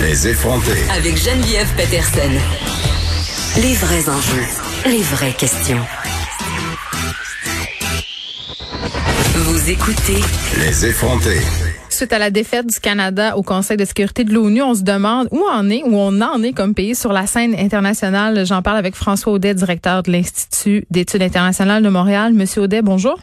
Les effronter. Avec Geneviève Peterson. Les vrais enjeux. Les vraies questions. Vous écoutez. Les effronter. Suite à la défaite du Canada au Conseil de sécurité de l'ONU, on se demande où en est, où on en est comme pays sur la scène internationale. J'en parle avec François Audet, directeur de l'Institut d'études internationales de Montréal. Monsieur Audet, bonjour.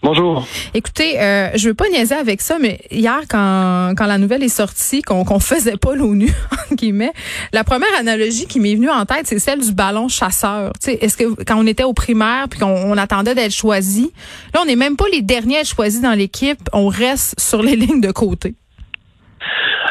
Bonjour. Écoutez, euh, je veux pas niaiser avec ça, mais hier, quand, quand la nouvelle est sortie, qu'on qu'on faisait pas l'ONU, guillemets, la première analogie qui m'est venue en tête, c'est celle du ballon chasseur. Est-ce que quand on était au primaire puis qu'on on attendait d'être choisi, là, on n'est même pas les derniers à être choisis dans l'équipe, on reste sur les lignes de côté.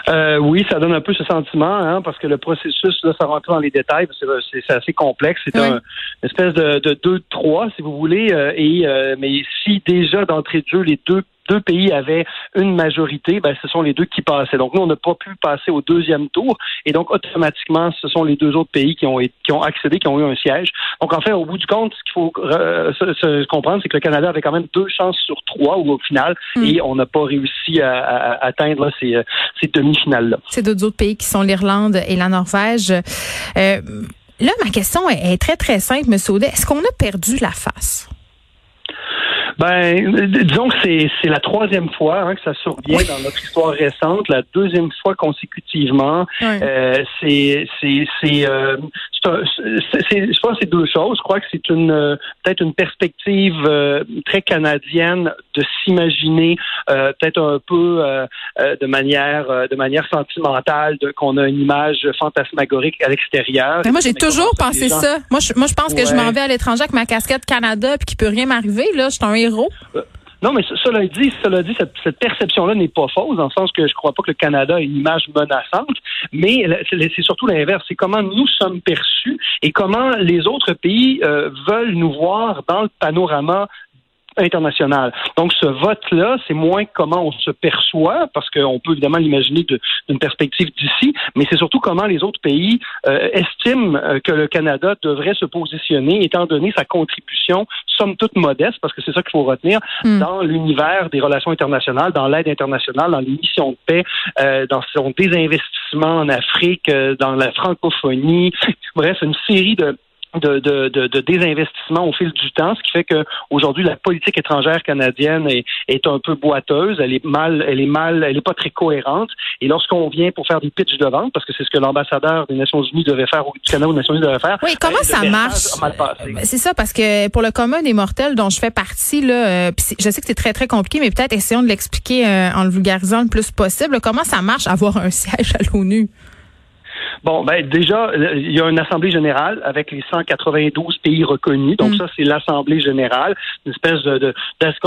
Euh, oui, ça donne un peu ce sentiment, hein, parce que le processus, là, ça rentre dans les détails, c'est assez complexe. C'est un, une espèce de, de 2-3, si vous voulez. Euh, et euh, mais si déjà d'entrée de jeu, les deux deux pays avaient une majorité, ben, ce sont les deux qui passaient. Donc nous, on n'a pas pu passer au deuxième tour, et donc automatiquement, ce sont les deux autres pays qui ont, qui ont accédé, qui ont eu un siège. Donc en fait, au bout du compte, ce qu'il faut euh, se, comprendre, c'est que le Canada avait quand même deux chances sur trois au final, hmm. et on n'a pas réussi à, atteindre ces, ces demi-finales-là. C'est deux autres pays qui sont l'Irlande et la Norvège. Euh, là, ma question est, est, très, très simple, M. Audet. Est-ce qu'on a perdu la face? Ben, disons que c'est, c'est la troisième fois hein, que ça survient dans notre histoire récente, la deuxième fois consécutivement. Euh, c'est, c'est, c'est, euh, je pense que c'est deux choses. Je crois que c'est une euh, peut-être une perspective euh, très canadienne de s'imaginer euh, peut-être un peu de manière de manière sentimentale de, qu'on a une image fantasmagorique à l'extérieur. Moi j'ai toujours pensé ça. Moi je, moi je pense que je m'en vais à l'étranger avec ma casquette Canada puis qu'il peut rien m'arriver là. Je suis un héros. Non, mais cela dit, cela dit, cette, perception-là n'est pas fausse, dans le sens que je crois pas que le Canada a une image menaçante, mais c'est surtout l'inverse. C'est comment nous sommes perçus et comment les autres pays euh, veulent nous voir dans le panorama international. Donc, ce vote-là, c'est moins comment on se perçoit, parce qu'on peut évidemment l'imaginer d'une perspective d'ici, mais c'est surtout comment les autres pays euh, estiment euh, que le Canada devrait se positionner, étant donné sa contribution, somme toute modeste, parce que c'est ça qu'il faut retenir, hmm. dans l'univers des relations internationales, dans l'aide internationale, dans les missions de paix, euh, dans son désinvestissement en Afrique, dans la francophonie, bref, une série de de, de, de, désinvestissement au fil du temps, ce qui fait que aujourd'hui la politique étrangère canadienne est, est, un peu boiteuse, elle est mal, elle est mal, elle est pas très cohérente. Et lorsqu'on vient pour faire des pitches de vente, parce que c'est ce que l'ambassadeur des Nations Unies devait faire, ou du Canada aux Nations Unies devait faire. Oui, comment ben, ça marche? ben, C'est ça, parce que pour le commun des mortels dont je fais partie là, euh, je sais que c'est très très compliqué, mais peut-être essayons de l'expliquer euh, en le vulgarisant le plus possible. Comment ça marche avoir un siège à l'ONU? Bon, ben déjà, il y a une assemblée générale avec les 192 pays reconnus. Donc mm. ça, c'est l'assemblée générale, une espèce de, de,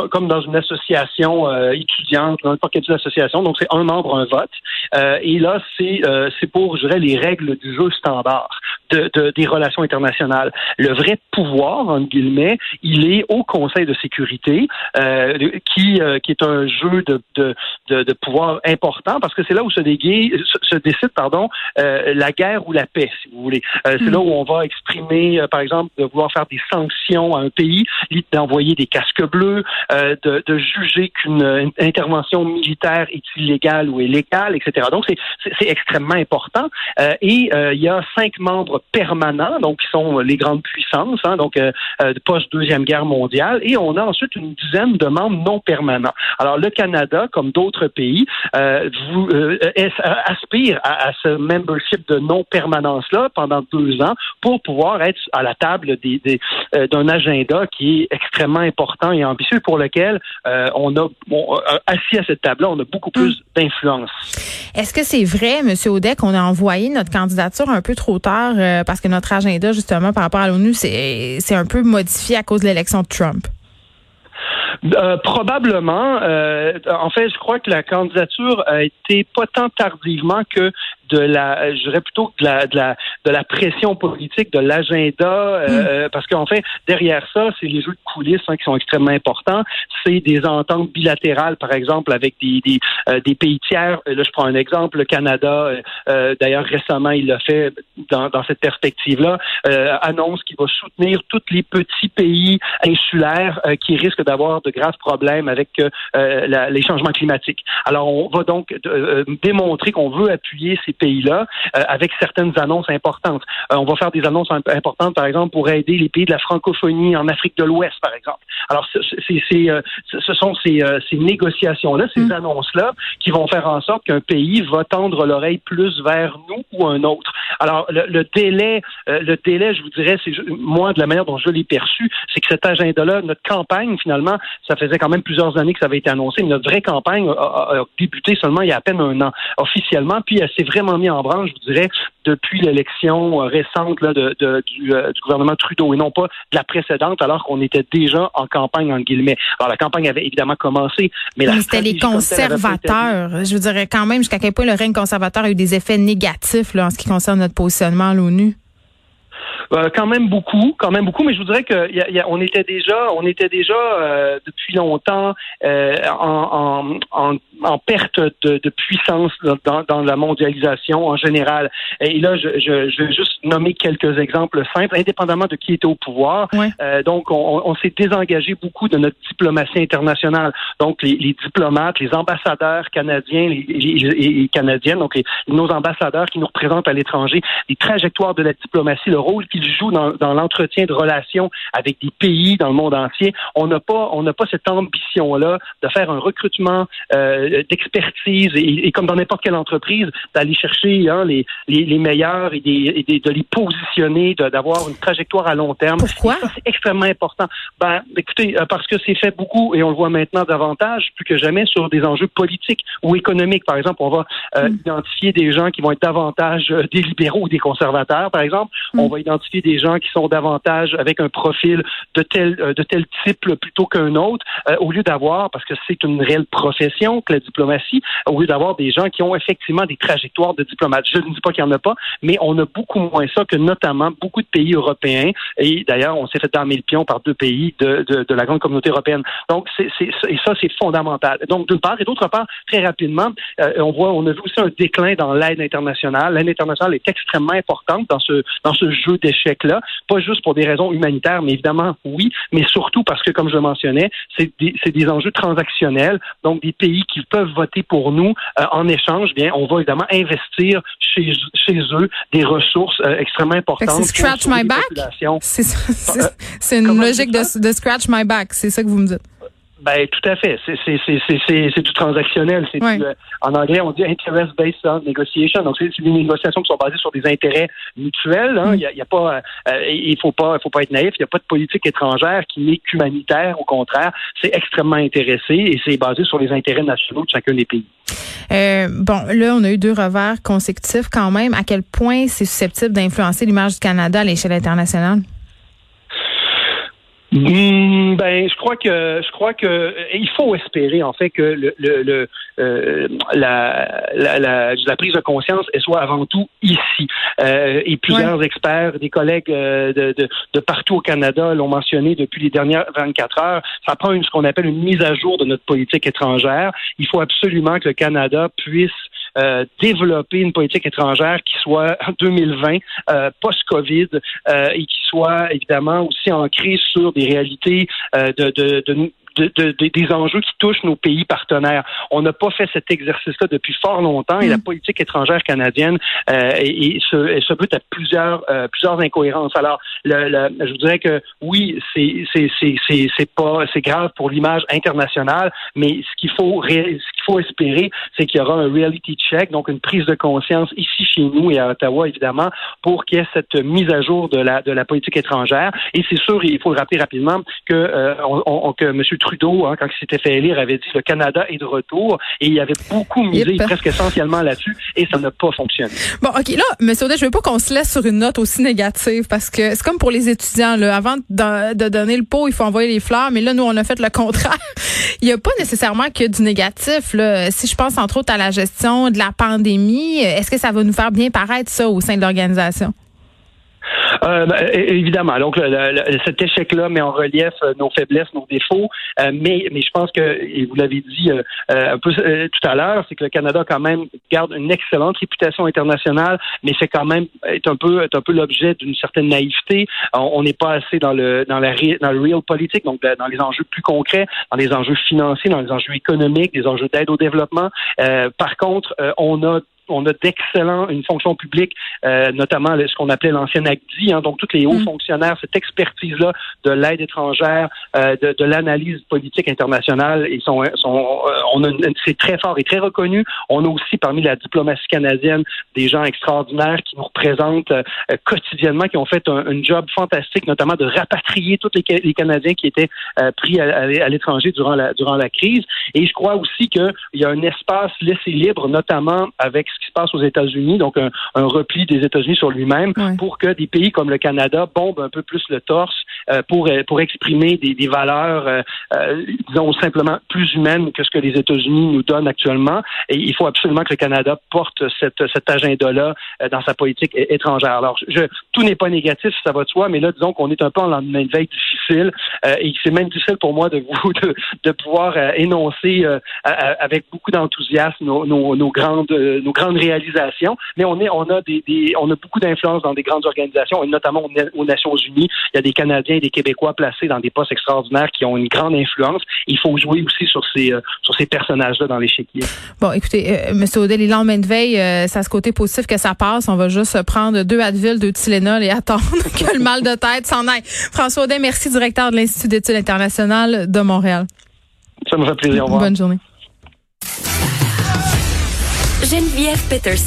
comme dans une association euh, étudiante, dans n'importe quelle association. Donc c'est un membre, un vote. Euh, et là, c'est euh, c'est pour, je dirais, les règles du jeu standard de, de, des relations internationales. Le vrai pouvoir, en guillemets, il est au Conseil de sécurité, euh, qui qui est un jeu de, de, de, pouvoir important parce que c'est là où se, déguise, se, décide, pardon, la guerre ou la paix, si vous voulez. Euh, c'est hmm. là où on va exprimer, euh, par exemple, de vouloir faire des sanctions à un pays, d'envoyer des casques bleus, euh, de, de, juger qu'une intervention militaire est illégale ou illégale, etc. Donc, c'est extrêmement important. et il y a cinq membres permanents, donc qui sont les grandes puissances, hein, donc post-deuxième guerre mondiale, et on a ensuite une dizaine de membres non permanents. Alors, le Canada, comme d'autres pays, vous, aspire à, à ce membership de non-permanence-là pendant deux ans pour pouvoir être à la table des, euh, d'un agenda qui est extrêmement important et ambitieux pour lequel euh, on a euh, assis à cette table-là, on a beaucoup plus hum. d'influence. Est-ce que c'est vrai, M. Audet, qu'on a envoyé notre candidature un peu trop tard parce que notre agenda, justement, par rapport à l'ONU, c'est, un peu modifié à cause de l'élection de Trump? probablement. en fait, je crois que la candidature a été pas tant tardivement que de la, je dirais plutôt de la, de la, de la pression politique, de l'agenda, euh, hmm. euh, parce qu'en fait, derrière ça, c'est les jeux de coulisses hein, qui sont extrêmement importants. C'est des ententes bilatérales, par exemple, avec des, des, euh, des pays tiers. Là, je prends un exemple, le Canada, d'ailleurs récemment, il l'a fait dans, dans cette perspective-là, annonce qu'il va soutenir tous les petits pays insulaires qui risquent d'avoir de graves problèmes avec la, les changements climatiques. Alors, on va donc démontrer qu'on veut appuyer ces pays-là avec certaines annonces importantes. on va faire des annonces importantes, par exemple, pour aider les pays de la francophonie en Afrique de l'Ouest, par exemple. Alors, c'est, ce sont ces, ces négociations-là, ces mm. annonces-là, qui vont faire en sorte qu'un pays va tendre l'oreille plus vers nous ou un autre. Alors, le, délai, le délai, je vous dirais, c'est moi de la manière dont je l'ai perçu, c'est que cet agenda-là, notre campagne, finalement, ça faisait quand même plusieurs années que ça avait été annoncé, mais notre vraie campagne a, débuté seulement il y a à peine un an officiellement, puis elle s'est vraiment mise en branche, je vous dirais, depuis l'élection récente là, de, du, euh, du, gouvernement Trudeau et non pas de la précédente, alors qu'on était déjà en campagne, en guillemets. Alors, la campagne avait évidemment commencé, mais, mais c'était les conservateurs. Je vous dirais quand même jusqu'à quel point le règne conservateur a eu des effets négatifs là, en ce qui concerne notre positionnement à l'ONU? Euh, quand même beaucoup, quand même beaucoup, mais je vous dirais que y a, on était déjà, on était déjà euh, depuis longtemps euh, en, en, en, perte de, de puissance dans, dans, la mondialisation en général. Et là, je, je, je, vais juste nommer quelques exemples simples, indépendamment de qui était au pouvoir. donc, on, on s'est désengagé beaucoup de notre diplomatie internationale. Donc, les, les diplomates, les ambassadeurs canadiens et canadiennes, donc nos ambassadeurs qui nous représentent à l'étranger, les trajectoires de la diplomatie, le rôle qu'ils joue dans, l'entretien de relations avec des pays dans le monde entier. On n'a pas, on n'a pas cette ambition-là de faire un recrutement euh, d'expertise et, comme dans n'importe quelle entreprise, d'aller chercher hein, les, les, meilleurs et, de les positionner, d'avoir une trajectoire à long terme. Pourquoi? c'est extrêmement important. Ben, écoutez, euh, parce que c'est fait beaucoup et on le voit maintenant davantage, plus que jamais, sur des enjeux politiques ou économiques. Par exemple, on va euh, mm. identifier des gens qui vont être davantage des libéraux ou des conservateurs, par exemple. On mm. va identifier des gens qui sont davantage avec un profil de tel euh, de tel type plutôt qu'un autre, euh, au lieu d'avoir, parce que c'est une réelle profession que la diplomatie, au lieu d'avoir des gens qui ont effectivement des trajectoires de diplomate. Je ne dis pas qu'il n'y en a pas, mais on a beaucoup moins ça que notamment beaucoup de pays européens. Et d'ailleurs, on s'est fait damer le pion par deux pays de, de, la grande communauté européenne. Donc, c'est, et ça, c'est fondamental. Donc, d'une part, et d'autre part, très rapidement, euh, on voit, on a vu aussi un déclin dans l'aide internationale. L'aide internationale est extrêmement importante dans ce dans ce jeu d'échecs pas juste pour des raisons humanitaires, mais évidemment, oui, mais surtout parce que, comme je le mentionnais, c'est des, des, enjeux transactionnels, donc des pays qui peuvent voter pour nous euh, en échange, bien, on va évidemment investir chez, chez eux des ressources euh, extrêmement importantes. C'est scratch my back? C'est une logique de, de scratch my back, c'est ça que vous me dites. Ben tout à fait. C'est du transactionnel. C'est euh, en anglais on dit interest based on negotiation. Donc c'est des négociations qui sont basées sur des intérêts mutuels. Hein. Mm. Il y, a, pas, euh, il faut pas, il faut pas être naïf. Il n'y a pas de politique étrangère qui n'est qu'humanitaire. Au contraire, c'est extrêmement intéressé et c'est basé sur les intérêts nationaux de chacun des pays. Euh, bon, là, on a eu deux revers consécutifs quand même. À quel point c'est susceptible d'influencer l'image du Canada à l'échelle internationale? Hmm, ben, je crois que je crois que euh, il faut espérer en fait que le, le, euh, la, la, la, prise de conscience soit avant tout ici. Euh, et plusieurs experts, des collègues de, de, de, partout au Canada l'ont mentionné depuis les dernières 24 heures. Ça prend une, ce qu'on appelle une mise à jour de notre politique étrangère. Il faut absolument que le Canada puisse euh, développer une politique étrangère qui soit en 2020 euh, post-Covid euh, et qui soit évidemment aussi ancrée sur des réalités de, de, de, de, des enjeux qui touchent nos pays partenaires. On n'a pas fait cet exercice-là depuis fort longtemps et la mm. politique étrangère canadienne euh, et, se, se bute à plusieurs euh, plusieurs incohérences. Alors, le, je vous dirais que oui, c'est c'est c'est c'est pas c'est grave pour l'image internationale, mais ce qu'il faut ce qu'il faut espérer, c'est qu'il y aura un reality check, donc une prise de conscience ici chez nous et à Ottawa évidemment, pour qu'il y ait cette mise à jour de la de la politique étrangère. Et c'est sûr, il faut le rappeler rapidement que euh, on, que M. Trudeau, hein, quand il s'était fait élire, avait dit le Canada est de retour et il avait beaucoup misé presque essentiellement là-dessus et ça n'a pas fonctionné. Bon, OK, là, M. Audet, je veux pas qu'on se laisse sur une note aussi négative parce que c'est comme pour les étudiants, là. Avant de, donner le pot, il faut envoyer les fleurs, mais là, nous, on a fait le contraire. il n'y a pas nécessairement que du négatif, là. Si je pense entre autres à la gestion de la pandémie, est-ce que ça va nous faire bien paraître ça au sein de l'organisation? Euh, ben, évidemment. Donc, cet échec-là met en relief euh, nos faiblesses, nos défauts. Euh, mais, je pense que, et vous l'avez dit euh, un peu tout à l'heure, c'est que le Canada quand même garde une excellente réputation internationale, mais c'est quand même est un peu est un peu l'objet d'une certaine naïveté. On n'est pas assez dans le dans la dans le real politique, donc dans les enjeux plus concrets, dans les enjeux financiers, dans les enjeux économiques, des enjeux d'aide au développement. par contre, on a on a d'excellents, une fonction publique, euh, notamment ce qu'on appelait l'ancienne ACDI, hein, donc tous les hauts Mm. fonctionnaires, cette expertise-là de l'aide étrangère, euh, de, de l'analyse politique internationale, ils sont, sont euh, on a c'est très fort et très reconnu. On a aussi parmi la diplomatie canadienne des gens extraordinaires qui nous représentent euh, quotidiennement, qui ont fait un, un job fantastique, notamment de rapatrier tous les, les Canadiens qui étaient euh, pris à, à- à l'étranger durant la, durant la crise. Et je crois aussi qu'il y a un espace laissé libre, notamment avec ce qui se passe aux États-Unis, donc un, un repli des États-Unis sur lui-même, Ouais. pour que des pays comme le Canada bombent un peu plus le torse euh, pour, euh, pour exprimer des, des valeurs, euh, euh, disons, simplement plus humaines que ce que les États-Unis nous donnent actuellement. Et il faut absolument que le Canada porte cette, cet agenda-là euh, dans sa politique étrangère. Alors, je, tout n'est pas négatif, ça va de soi, mais là, disons qu'on est un peu en lendemain de veille difficile euh, et c'est même difficile pour moi de vous de, de pouvoir énoncer euh, avec beaucoup d'enthousiasme nos, nos, nos grandes nos grandes réalisations. Mais on est on a des, des on a beaucoup d'influence dans des grandes organisations et notamment aux, Nations Unies. Il y a des Canadiens et des Québécois placés dans des postes extraordinaires qui ont une grande influence. Il faut jouer aussi sur ces euh, sur ces personnages-là dans l'échiquier. Bon, écoutez, euh, M. Audel, il de veille, euh, ça a ce côté positif que ça passe. On va juste prendre deux Advil, deux Tylenol et attendre que le mal de tête s'en aille. François Audet, merci, directeur de l'Institut d'études internationales de Montréal. Ça me fait plaisir. Au revoir. Bonne journée. Geneviève Peterson.